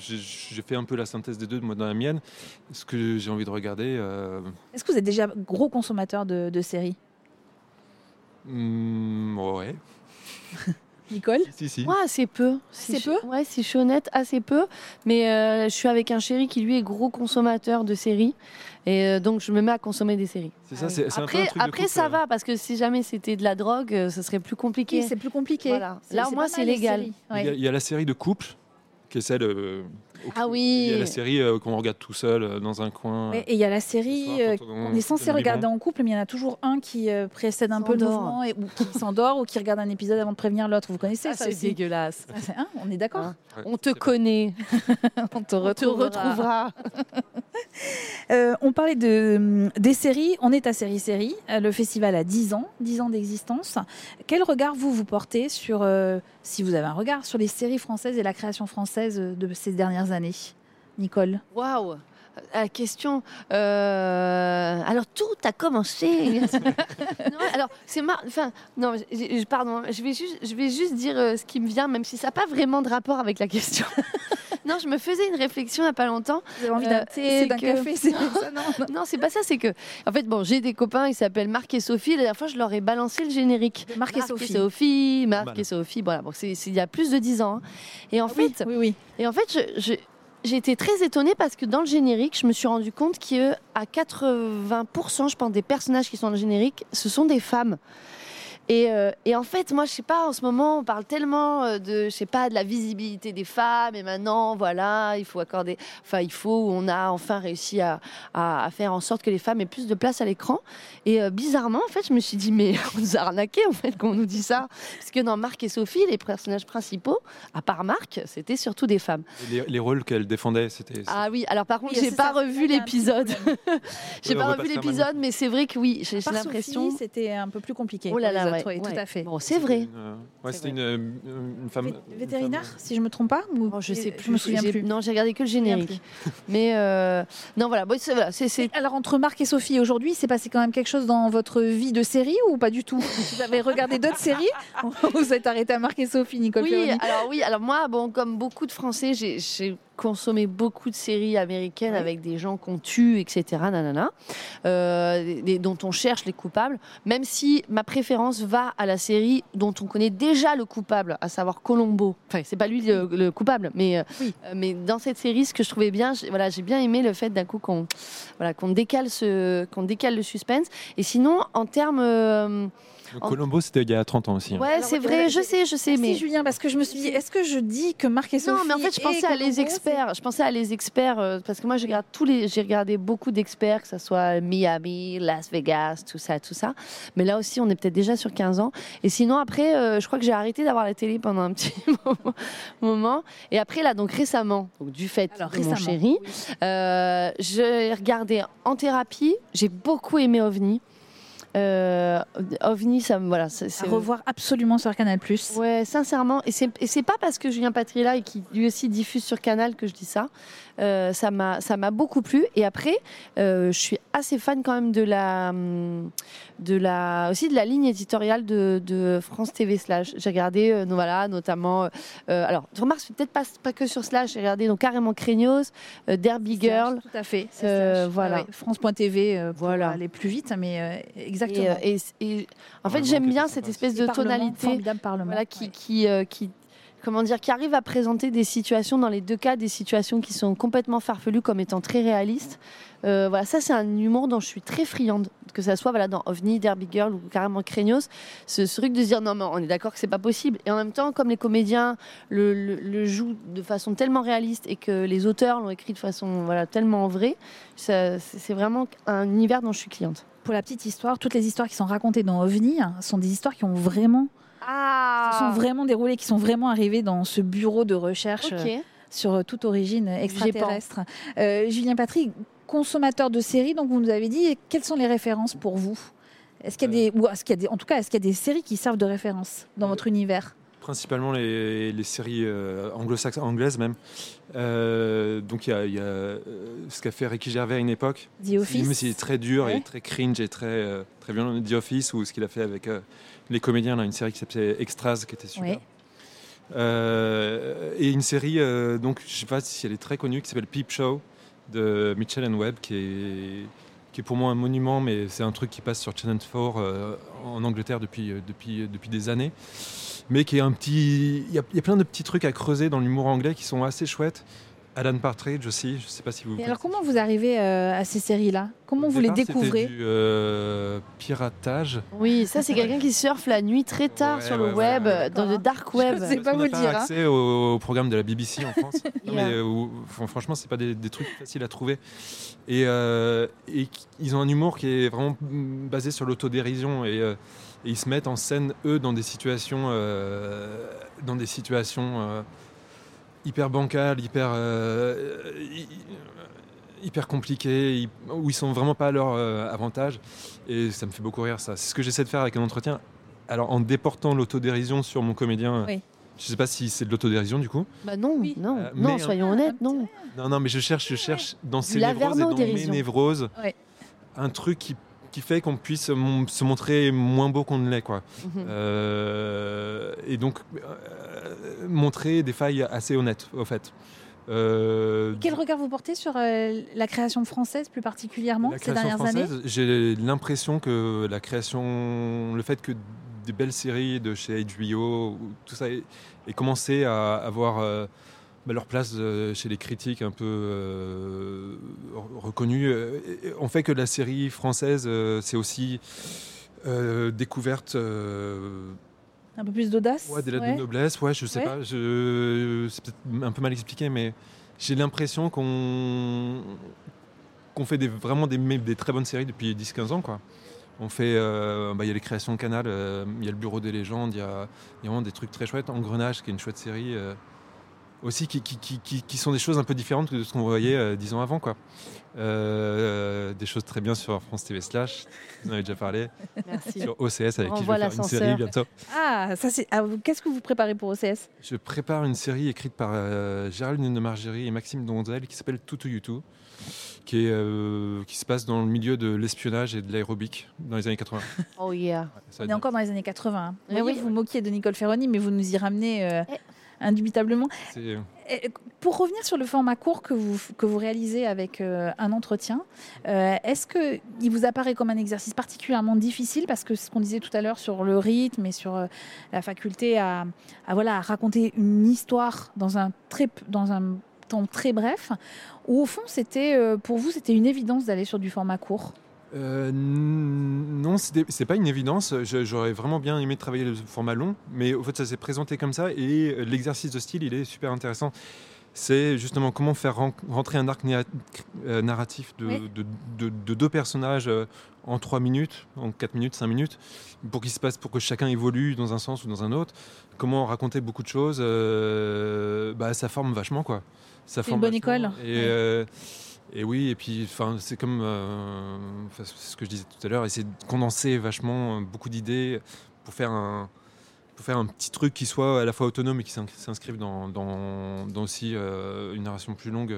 fait un peu la synthèse des deux moi, dans la mienne. Ce que j'ai envie de regarder, euh, Est-ce que vous êtes déjà gros consommateur de, de séries? Hmm, ouais. Nicole Si, si. Moi, assez peu. Assez Si peu je- Ouais, si je suis honnête, assez peu. Mais euh, je suis avec un chéri qui, lui, est gros consommateur de séries. Et euh, donc, je me mets à consommer des séries. C'est ça, c'est c'est un peu un Après, truc ça euh. va, parce que si jamais c'était de la drogue, euh, ce serait plus compliqué. Oui, c'est plus compliqué. Voilà. C'est- Là, au c'est moins, c'est légal. Il y, a, Ouais. il y a la série de couple, qui est celle. Ah oui. Il y a la série euh, qu'on regarde tout seul euh, dans un coin. Ouais, Et il y a la série soir, euh, on- qu'on est censé regarder en couple, mais il y en a toujours un qui euh, précède un peu le mouvement et, ou qui s'endort ou qui regarde un épisode avant de prévenir l'autre. Vous connaissez Ah, ça c'est dégueulasse. Ah, hein, On est d'accord. Ouais, On te connaît. On te On te retrouvera. Euh, on parlait de, hum, des séries. On est à Série Série. Le festival a 10 ans, 10 ans d'existence. Quel regard vous vous portez sur, euh, si vous avez un regard, sur les séries françaises et la création française de ces dernières années. Nicole. Waouh la question. euh, alors tout a commencé. Non, alors c'est mar... Enfin non, pardon. Je vais juste, je vais juste dire euh, ce qui me vient, même si ça n'a pas vraiment de rapport avec la question. non, je me faisais une réflexion il n'y a pas longtemps. Vous avez envie Euh, d'un thé, c'est d'un que- café c'est ça, non Non, c'est pas ça. C'est que, en fait, bon, j'ai des copains. Ils s'appellent Marc et Sophie. La dernière fois, je leur ai balancé le générique. Marc et Sophie. Sophie, Marc et Sophie. Voilà, bon, c'est il y a plus de 10 ans. hein. Et en Ah oui, fait, oui, oui. Et en fait, je- je- j'ai été très étonnée parce que dans le générique, je me suis rendu compte qu'à 80%, je pense, des personnages qui sont dans le générique, ce sont des femmes. Et, euh, et en fait, moi, je sais pas, en ce moment, on parle tellement euh, de, je sais pas, de la visibilité des femmes. Et maintenant, voilà, il faut accorder, enfin, il faut, on a enfin réussi à, à- à faire en sorte que les femmes aient plus de place à l'écran. Et euh, bizarrement, en fait, je me suis dit, mais on nous a arnaqué, en fait, quand on nous dit ça. Parce que dans Marc et Sophie, les personnages principaux, à part Marc, c'était surtout des femmes. Les, les rôles qu'elle défendait, c'était. Ah oui, alors par contre, Oui, j'ai pas ça, revu l'épisode. j'ai Ouais, pas revu l'épisode, mais c'est vrai que oui, j'ai l'impression. Sophie, c'était un peu plus compliqué. Oh là là, autres, ouais, oui, tout à fait. Bon, c'est vrai. une, euh, ouais, C'est c'était une, euh, une femme. Une Vétérinaire, femme- si je me trompe pas ou- Oh, je sais plus. Je me souviens plus. Non, j'ai regardé que le générique. Mais euh, non, voilà, bon, c'est voilà, c'est- c'est- Et Alors entre Marc et Sophie aujourd'hui, c'est passé quand même quelque chose dans votre vie de série ou pas du tout? Vous avez regardé d'autres séries? Ou Vous êtes arrêté à Marc et Sophie, Nicole Oui, alors oui, alors moi, bon, comme beaucoup de Français, j'ai consommé beaucoup de séries américaines Oui. avec des gens qu'on tue, etc., nanana, euh, des- dont on cherche les coupables, même si ma préférence va à la série dont on connaît déjà le coupable, à savoir Colombo. Enfin, c'est pas lui le, le coupable, mais, euh, Oui. euh, mais dans cette série, ce que je trouvais bien, j'ai- voilà, j'ai bien aimé le fait d'un coup qu'on voilà, qu'on décale, ce, qu'on décale le suspense. Et sinon, en termes... euh, Colombo, c'était il y a 30 ans aussi. hein. ouais, c'est euh, vrai, je c'est- sais, je sais, Merci mais... Julien, parce que je me suis dit, est-ce que je dis que Marc et Sophie Non, mais en fait, je pensais à les experts. Je pensais à les experts euh, parce que moi, je regarde tous les, j'ai regardé beaucoup d'experts, que ce soit Miami, Las Vegas, tout ça, tout ça. Mais là aussi, on est peut-être déjà sur 15 ans. Et sinon, après, euh, je crois que j'ai arrêté d'avoir la télé pendant un petit moment-. Et après, là, donc récemment, donc, du fait Alors, de mon récemment, chéri, oui. euh, j'ai regardé en thérapie. J'ai beaucoup aimé OVNI. Euh, OVNI, ça voilà, c'est À revoir absolument sur Canal+. Ouais, sincèrement, et c'est pas parce que Julien là et qui lui aussi diffuse sur Canal que je dis ça. Euh, ça m'a ça m'a beaucoup plu. Et après, euh, je suis assez fan quand même de la hum, de la aussi de la ligne éditoriale de, de France TV Slash. J'ai regardé euh, voilà notamment. euh, alors, remarque, c'est peut-être pas pas que sur Slash. J'ai regardé donc carrément Craignos, euh, Derby Girl. Tout à fait. Euh, Slash. voilà. Ouais, ouais. France.tv euh, pour Voilà. aller plus vite, mais euh, Et, exactement. euh, et- et- en fait, j'aime bien cette espèce de tonalité. Formidable Parlement. voilà, qui, ouais. qui, euh, qui, comment dire, qui arrive à présenter des situations, dans les deux cas, des situations qui sont complètement farfelues comme étant très réalistes. Euh, voilà, ça, c'est un humour dont je suis très friande, que ça soit voilà, dans OVNI, Derby Girl ou carrément Craignos. Ce, truc de dire non, mais on est d'accord que c'est pas possible. Et en même temps, comme les comédiens le, jouent de façon tellement réaliste et que les auteurs l'ont écrit de façon voilà, tellement vraie, c'est vraiment un univers dont je suis cliente. Pour la petite histoire, toutes les histoires qui sont racontées dans OVNI hein, sont des histoires qui ont vraiment, Ah qui sont vraiment déroulées, qui sont vraiment arrivées dans ce bureau de recherche euh, sur euh, toute origine extraterrestre. Euh, Julien Patry, consommateur de séries, donc vous nous avez dit, quelles sont les références pour vous? Est-ce qu'il y a des, ou est-ce qu'il y a des, en tout cas, est-ce qu'il y a des séries qui servent de référence dans Euh, votre univers? Principalement les, les séries euh, anglo-saxonnes, anglaises même. Euh, donc il y a, il y a, euh, ce qu'a fait Ricky Gervais à une époque. The Office Mais c'est très dur Ouais. et très cringe et très, euh, très violent. The Office ou ce qu'il a fait avec euh, les comédiens, là, une série qui s'appelait Extras, qui était super. Euh, et une série, euh, donc je sais pas si elle est très connue, qui s'appelle Peep Show de Mitchell and Webb, qui est, qui est pour moi un monument, mais c'est un truc qui passe sur Channel 4 euh, en Angleterre depuis, euh, depuis, depuis des années. Mais qui est un petit. Il y, a, il y a plein de petits trucs à creuser dans l'humour anglais qui sont assez chouettes. Alan Partridge aussi, je ne sais pas si vous. Et alors, comment vous arrivez euh, à ces séries-là? Comment Au vous les départ, découvrez? du euh, piratage. Oui, ça c'est quelqu'un qui surfe la nuit très tard Ouais, sur ouais, le ouais, web, ouais. dans le dark web. Je sais pas vous dire, hein. accès au, au programme de la BBC en France. Non, mais, euh, franchement, c'est pas des, des trucs faciles à trouver. Et, euh, et ils ont un humour qui est vraiment basé sur l'autodérision et, euh, et ils se mettent en scène eux dans des situations, euh, dans des situations euh, hyper bancales, hyper euh, hy- hyper compliquées, où ils sont vraiment pas à leur euh, avantage. Et ça me fait beaucoup rire ça. C'est ce que j'essaie de faire avec un entretien. Alors en déportant l'autodérision sur mon comédien. Oui. Je sais pas si c'est de l'autodérision du coup. Bah non, Oui. non, Euh, non, mais- soyons honnêtes, non. Non, non, mais je cherche, je cherche dans ces névroses et dans mes névroses Ouais. un truc qui, qui fait qu'on puisse se montrer moins beau qu'on ne l'est, quoi. Mhm. Euh, et donc euh, montrer des failles assez honnêtes, au fait. Euh, Quel regard vous portez sur la création française plus particulièrement ces dernières années J'ai l'impression que la création, le fait que des belles séries de chez HBO, ou tout ça, ait, commencé à avoir bah, leur place euh, chez les critiques un peu euh, re- reconnues, euh, on fait que la série française, euh, c'est aussi découverte. Un peu plus d'audace Ouais, de noblesse, ouais, je sais Ouais. pas, je... c'est peut-être un peu mal expliqué, mais j'ai l'impression qu'on qu'on fait des, vraiment des, très bonnes séries depuis 10-15 ans, quoi. On fait, euh, bah, il y a les créations de Canal, euh, il y a le Bureau des légendes, il y a, il y a vraiment des trucs très chouettes. Engrenage, qui est une chouette série, euh, aussi, qui, qui, qui, qui- qui sont des choses un peu différentes de ce qu'on voyait euh, 10 ans avant, quoi. Euh, des choses très bien sur France TV Slash, vous en avez déjà parlé, Merci. sur OCS avec qui je vais faire une série bientôt. Ah, ça c'est. ah, Qu'est-ce que vous préparez pour OCS Je prépare une série écrite par euh, Géraldine de Margerie et Maxime Donzel qui s'appelle Tutu Yutu, qui, est, euh, qui se passe dans le milieu de l'espionnage et de l'aérobic dans les années 80. Oh yeah. On est encore dans les années 80. hein. Vous, voyez, oui. vous moquiez de Nicole Ferroni, mais vous nous y ramenez euh, Eh. Indubitablement. Pour revenir sur le format court que vous, que vous réalisez avec euh, un entretien, euh, est-ce qu'il vous apparaît comme un exercice particulièrement difficile? Parce que ce qu'on disait tout à l'heure sur le rythme et sur euh, la faculté à, à, voilà, à raconter une histoire dans un, très, dans un temps très bref, ou au fond, c'était pour vous, c'était une évidence d'aller sur du format court? Euh, non, c'est pas une évidence. J'aurais vraiment bien aimé travailler le format long, mais au fait, ça s'est présenté comme ça et euh, l'exercice de style, il est super intéressant. C'est justement comment faire ren- rentrer un arc euh, narratif de, Oui. de- de- de deux personnages euh, en trois minutes, en quatre minutes, cinq minutes, pour qu'il se passe, pour que chacun évolue dans un sens ou dans un autre. Comment raconter beaucoup de choses, euh, bah, ça forme vachement quoi. Ça C'est une bonne vachement. école. Et, Ouais. euh, et oui, et puis enfin, c'est comme euh, ce que je disais tout à l'heure, essayer de condenser vachement euh, beaucoup d'idées pour faire un pour faire un petit truc qui soit à la fois autonome et qui s'in- s'inscrive dans, dans, dans aussi euh, une narration plus longue.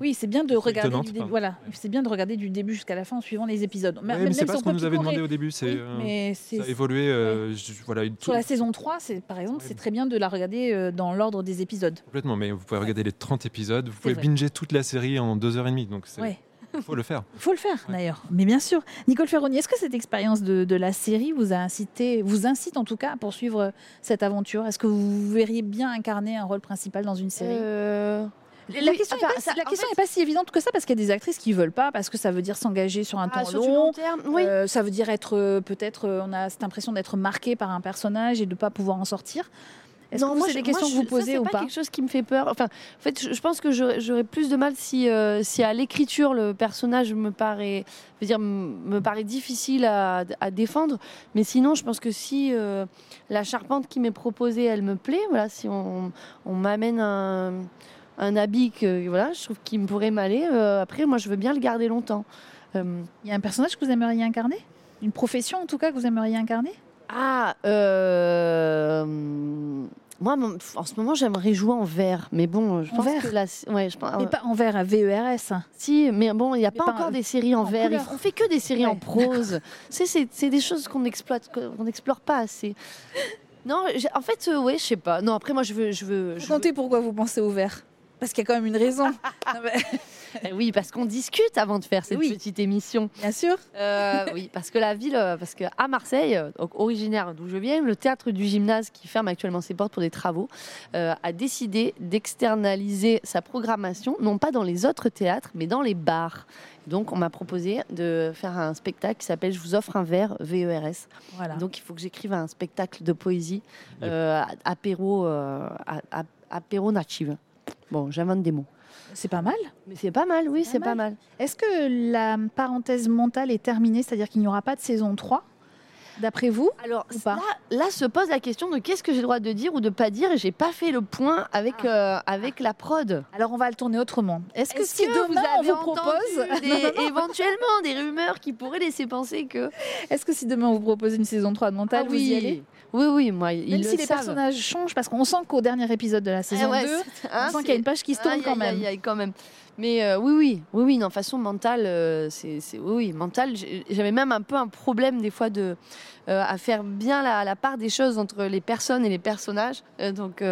Oui, c'est bien de regarder étonnante, du début. Voilà, c'est bien de regarder du début jusqu'à la fin en suivant les épisodes. Ouais, mais c'est pas ce qu'on nous avait demandé au début. C'est Oui, euh, mais c'est ça a évolué. euh, je- voilà, une- Sur la saison 3, c'est, par exemple, Ouais. c'est très bien de la regarder euh, dans l'ordre des épisodes. complètement. Mais vous pouvez regarder les 30 épisodes. Vous pouvez vrai. binger toute la série en deux heures et demie. Donc c'est Ouais. faut le faire. Il faut le faire, d'ailleurs. Mais bien sûr. Nicole Ferroni, est-ce que cette expérience de, de la série vous a incité, vous incite en tout cas à poursuivre cette aventure? Est-ce que vous verriez bien incarner un rôle principal dans une série? Euh, La oui, question n'est enfin, pas, ça- fait- si évidente que ça, parce qu'il y a des actrices qui veulent pas, parce que ça veut dire s'engager sur un ah, temps sur long. long terme, oui. Euh, ça veut dire être euh, peut-être, euh, on a cette impression d'être marqué par un personnage et de ne pas pouvoir en sortir. Est-ce que c'est des questions je- que vous ça, posez c'est ou pas pas quelque chose qui me fait peur. Enfin, en fait, je, je pense que j'aurais plus de mal si, euh, si à l'écriture le personnage me paraît, je veux dire, me paraît difficile à, à défendre. Mais sinon, je pense que si euh, la charpente qui m'est proposée, elle me plaît, voilà, si on, on m'amène un, un habit que voilà, je trouve qu'il me pourrait m'aller. euh, après, moi, je veux bien le garder longtemps. Euh, Il y a un personnage que vous aimeriez incarner? Une profession en tout cas que vous aimeriez incarner? Ah, euh, moi, en ce moment, j'aimerais jouer en vert, mais bon, je En pense vert que là, ouais, je pense, Mais pas en vert à VERS. si, mais bon, il n'y a Mais pas pas encore en- des séries en, en vert. couleur. On fait que des séries en prose. c'est, des choses qu'on exploite, qu'on n'explore pas assez. Non, en fait, euh, ouais, je sais pas. Non, après, moi, je veux, je veux, je veux- pourquoi vous pensez au vert. Parce qu'il y a quand même une raison. Non, mais- Eh Oui, parce qu'on discute avant de faire cette Oui. petite émission. Bien sûr. Euh, oui, parce que la ville, euh, parce que à Marseille, euh, donc originaire d'où je viens, le théâtre du gymnase qui ferme actuellement ses portes pour des travaux, euh, a décidé d'externaliser sa programmation, non pas dans les autres théâtres, mais dans les bars. Donc, on m'a proposé de faire un spectacle qui s'appelle Je vous offre un verre, VERS. Voilà. Donc, il faut que j'écrive un spectacle de poésie, euh, apéro, euh, apéro native. Bon, j'invente des mots. c'est pas mal. Mais c'est pas mal, oui, c'est pas mal. Est-ce que la parenthèse mentale est terminée, c'est-à-dire qu'il n'y aura pas de saison 3 D'après vous Alors Ou pas? là, là se pose la question de qu'est-ce que j'ai le droit de dire ou de pas dire et j'ai pas fait le point avec, Ah. euh, avec la prod. Alors on va le tourner autrement. Est-ce que si que demain vous on avez vous propose, entendu des- éventuellement des rumeurs qui pourraient laisser penser que est-ce que si demain on vous propose une saison 3 de mental, Ah vous y allez? Oui, oui, moi ils Même le si les savent. personnages changent, parce qu'on sent qu'au dernier épisode de la saison Ah ouais, 2, c'est- hein, on sent qu'il y a une page qui se tourne quand même. aïe, aïe, quand même. Mais euh, oui, oui, oui, oui, non, façon mentale, euh, c'est, oui, j'ai- J'avais même un peu un problème des fois de euh, à faire bien la, la part des choses entre les personnes et les personnages. Donc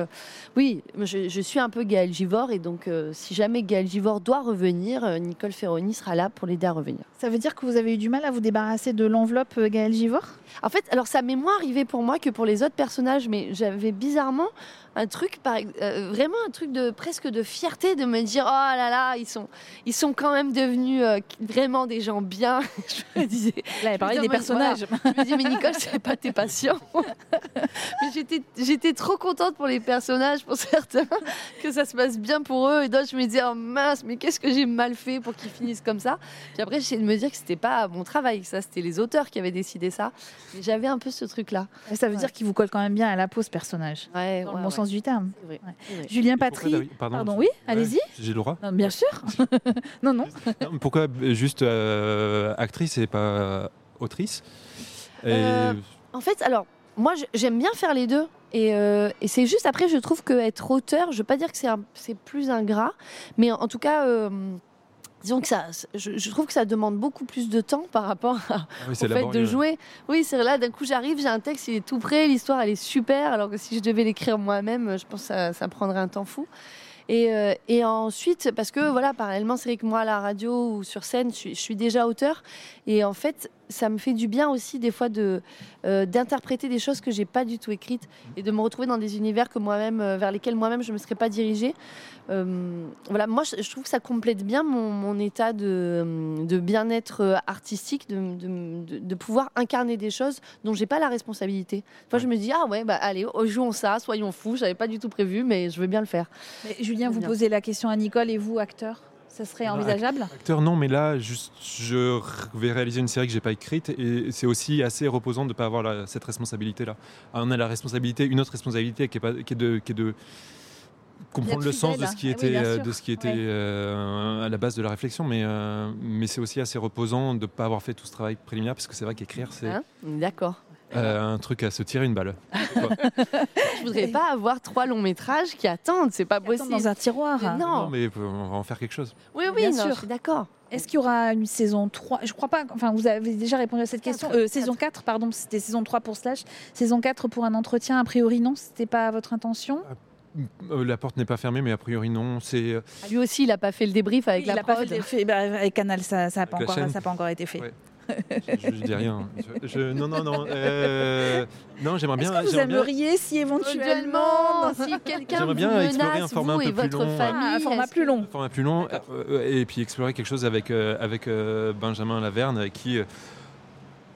oui, je, je suis un peu Gaël Givor et donc si jamais Gaël Givor doit revenir, Nicole Ferroni sera là pour l'aider à revenir. Ça veut dire que vous avez eu du mal à vous débarrasser de l'enveloppe Gaël Givor? En fait, alors ça m'est moins arrivé pour moi que pour les autres personnages, mais j'avais bizarrement un truc, par, euh, vraiment un truc de presque de fierté de me dire oh là là, ils sont, ils sont quand même devenus euh, vraiment des gens bien. je me disais, Là, elle parlait des mais personnages. je me dis mais Nicole, c'est pas tes patients. mais j'étais, j'étais trop contente pour les personnages, pour certains, que ça se passe bien pour eux, et d'autres je me disais oh mince, mais qu'est-ce que j'ai mal fait pour qu'ils finissent comme ça. Puis après j'essayais de me dire que c'était pas mon travail, que ça c'était les auteurs qui avaient décidé ça. Mais j'avais un peu ce truc là. Ça veut Ouais. dire qu'il vous colle quand même bien à la peau ce personnage, Ouais, dans ouais, le bon ouais. Sens du terme. C'est vrai, Ouais. c'est vrai. Julien Pourquoi, Patry. Pardon, Pardon, je- oui, Ouais, allez-y. J'ai le droit. Non, Bien sûr. non, non. Non, Pourquoi euh, juste euh, actrice et pas autrice? Et- Euh, En fait, alors, moi, j'aime bien faire les deux. Et, euh, et c'est juste après, je trouve qu'être auteur, je veux pas dire que c'est un- c'est plus ingrat, mais en, en tout cas, euh, disons que ça, je, je trouve que ça demande beaucoup plus de temps par rapport à, Ah oui, au fait laborieux. de jouer. Oui, c'est là, d'un coup, j'arrive, j'ai un texte, il est tout prêt, l'histoire, elle est super, alors que si je devais l'écrire moi-même, je pense que ça, ça prendrait un temps fou. Et, euh, et ensuite, parce que voilà, parallèlement, c'est vrai que moi, à la radio ou sur scène, je suis, je suis déjà auteur. Et en fait, ça me fait du bien aussi, des fois, de, euh, d'interpréter des choses que j'ai pas du tout écrites et de me retrouver dans des univers que moi-même, euh, vers lesquels moi-même, je me serais pas dirigée. Euh, voilà, moi, je, je trouve que ça complète bien mon, mon état de, de bien-être artistique, de, de- pouvoir incarner des choses dont j'ai pas la responsabilité. Fois, je me dis, ah ouais, bah allez, oh, jouons ça, soyons fous. J'avais pas du tout prévu, mais je veux bien le faire. Mais Julien, vous bien. posez la question à Nicole et vous, acteur? Ça serait envisageable Acteur, non, mais là, juste, je vais réaliser une série que j'ai pas écrite et c'est aussi assez reposant de ne pas avoir la- cette responsabilité-là. Ah, on a la responsabilité, une autre responsabilité qui est, pas, qui est de, qui est de comprendre le sens de fidèle. ce qui oui, était, euh, de ce qui était Ouais. euh, à la base de la réflexion, mais, euh, mais c'est aussi assez reposant de ne pas avoir fait tout ce travail préliminaire parce que c'est vrai qu'écrire, c'est Hein? D'accord. Euh, un truc à se tirer une balle. Je voudrais pas avoir trois longs métrages qui attendent, c'est pas possible. Dans un tiroir. Mais non. Non, mais on va en faire quelque chose. Oui, oui, Bien non, sûr. je suis d'accord. Est-ce qu'il y aura une saison 3 Je crois pas. Enfin, vous avez déjà répondu à cette question. Euh, saison 4, pardon, c'était saison 3 pour Slash. Saison 4 pour un entretien, a priori non, c'était pas votre intention? Euh, la porte n'est pas fermée, mais a priori non. C'est Ah, Lui aussi, il a pas fait le débrief avec Il la a pas prod. fait, fait- bah, avec Canal, ça n'a pas, encore- chaîne. ça a pas encore été fait. Ouais. Je, je dis rien. Je- je- non, non, non. euh, non, j'aimerais Est-ce bien. que vous bien- aimeriez si éventuellement si quelqu'un J'aimerais vous bien explorer menace, un format vous un peu et plus votre long. famille, Ah, un format plus long. un format plus long euh, et puis explorer quelque chose avec, euh, avec euh, Benjamin Laverne qui euh,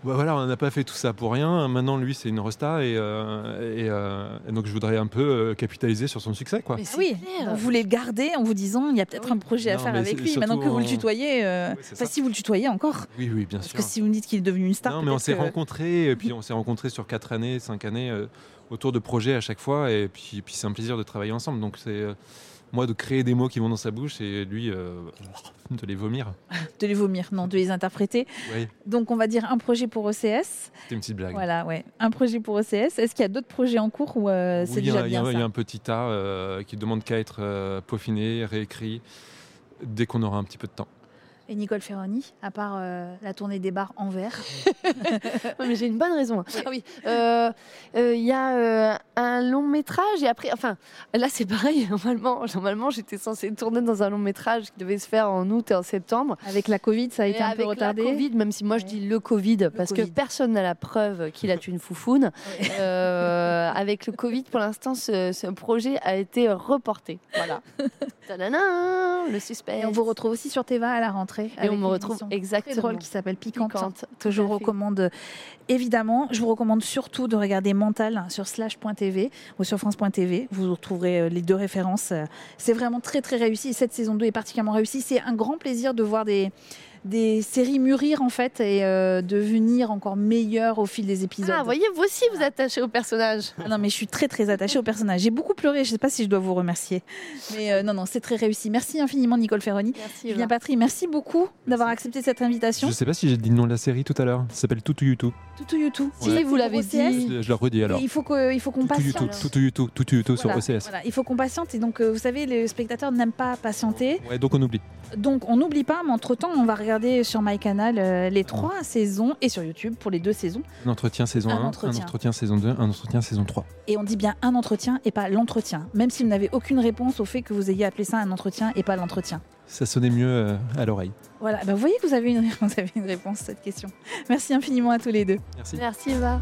bah voilà, on n'a pas fait tout ça pour rien. Maintenant, lui, c'est une resta et, euh, et, euh, et donc je voudrais un peu euh, capitaliser sur son succès. Quoi. Mais Ah oui, clair. vous voulez le garder en vous disant il y a peut-être oui. un projet à faire avec lui. Maintenant que vous le tutoyez, euh, Ouais, enfin, si vous le tutoyez encore, Oui, oui, bien parce sûr. que si vous me dites qu'il est devenu une star, Non, mais on s'est que- rencontrés, et puis on s'est rencontrés sur 4 années, 5 années, euh, autour de projets à chaque fois, et puis, puis c'est un plaisir de travailler ensemble. Donc c'est euh, moi de créer des mots qui vont dans sa bouche, et lui euh, de les vomir. de les vomir, non, de les interpréter. Oui, Donc on va dire un projet pour OCS. c'était une petite blague. Voilà, ouais, un projet pour OCS. Est-ce qu'il y a d'autres projets en cours ou euh, Oui, c'est il y a- déjà bien il y a un petit tas euh, qui demande qu'à être euh, peaufiné, réécrit, dès qu'on aura un petit peu de temps. Et Nicole Ferroni, à part euh, la tournée des bars en verre. Mais j'ai une bonne raison. Ah oui, euh, euh, il y a un long métrage et après, enfin, là c'est pareil. Normalement, normalement, j'étais censée tourner dans un long métrage qui devait se faire en août et en septembre. Avec la Covid, ça a Et été un peu avec retardé. la Covid, même si moi je dis le Covid, parce Covid. que personne n'a la preuve qu'il a une foufoune. Ouais. Avec le Covid, pour l'instant, ce, ce projet a été reporté. Voilà. Le suspense. Et on vous retrouve aussi sur Teva à la rentrée. Et on me retrouve émission très exactement. drôle qui s'appelle Piquante. Piquante, que je vous recommande évidemment. Je vous recommande surtout de regarder Mental sur slash.tv ou sur france.tv. Vous retrouverez euh, les deux références. Euh, C'est vraiment très très réussi. Et cette saison 2 est particulièrement réussie. C'est un grand plaisir de voir des, des séries mûrir en fait et euh, devenir encore meilleures au fil des épisodes. Ah, vous voyez, vous aussi vous attachez au personnage. Ah non, mais je suis très très attachée au personnage. J'ai beaucoup pleuré. Je ne sais pas si je dois vous remercier. Mais euh, non, non, c'est très réussi. Merci infiniment, Nicole Ferroni. Merci. Julien Patry, merci beaucoup d'avoir accepté cette invitation. Je sais pas si j'ai dit le nom de la série tout à l'heure. Ça s'appelle Toutou YouTube. Toutou YouTube. Si, vous l'avez dit. Je la redis alors. Et il faut il faut qu'on Toutou patiente. Toutou YouTube, Toutou YouTube sur OCS. voilà, il faut qu'on patiente et donc euh, vous savez les spectateurs n'aiment pas patienter Ouais, donc on oublie. donc on n'oublie pas mais entre temps on va regarder sur MyCanal euh, les trois saisons et sur YouTube pour les deux saisons Un entretien saison Un 1, entretien. un entretien saison 2, un entretien saison 3. et on dit bien un entretien et pas l'entretien même si vous n'avez aucune réponse au fait que vous ayez appelé ça un entretien et pas l'entretien Ça sonnait mieux euh, à l'oreille. voilà bah, vous voyez que vous avez une, vous avez une réponse à cette question merci infiniment à tous les deux Merci. Merci Eva.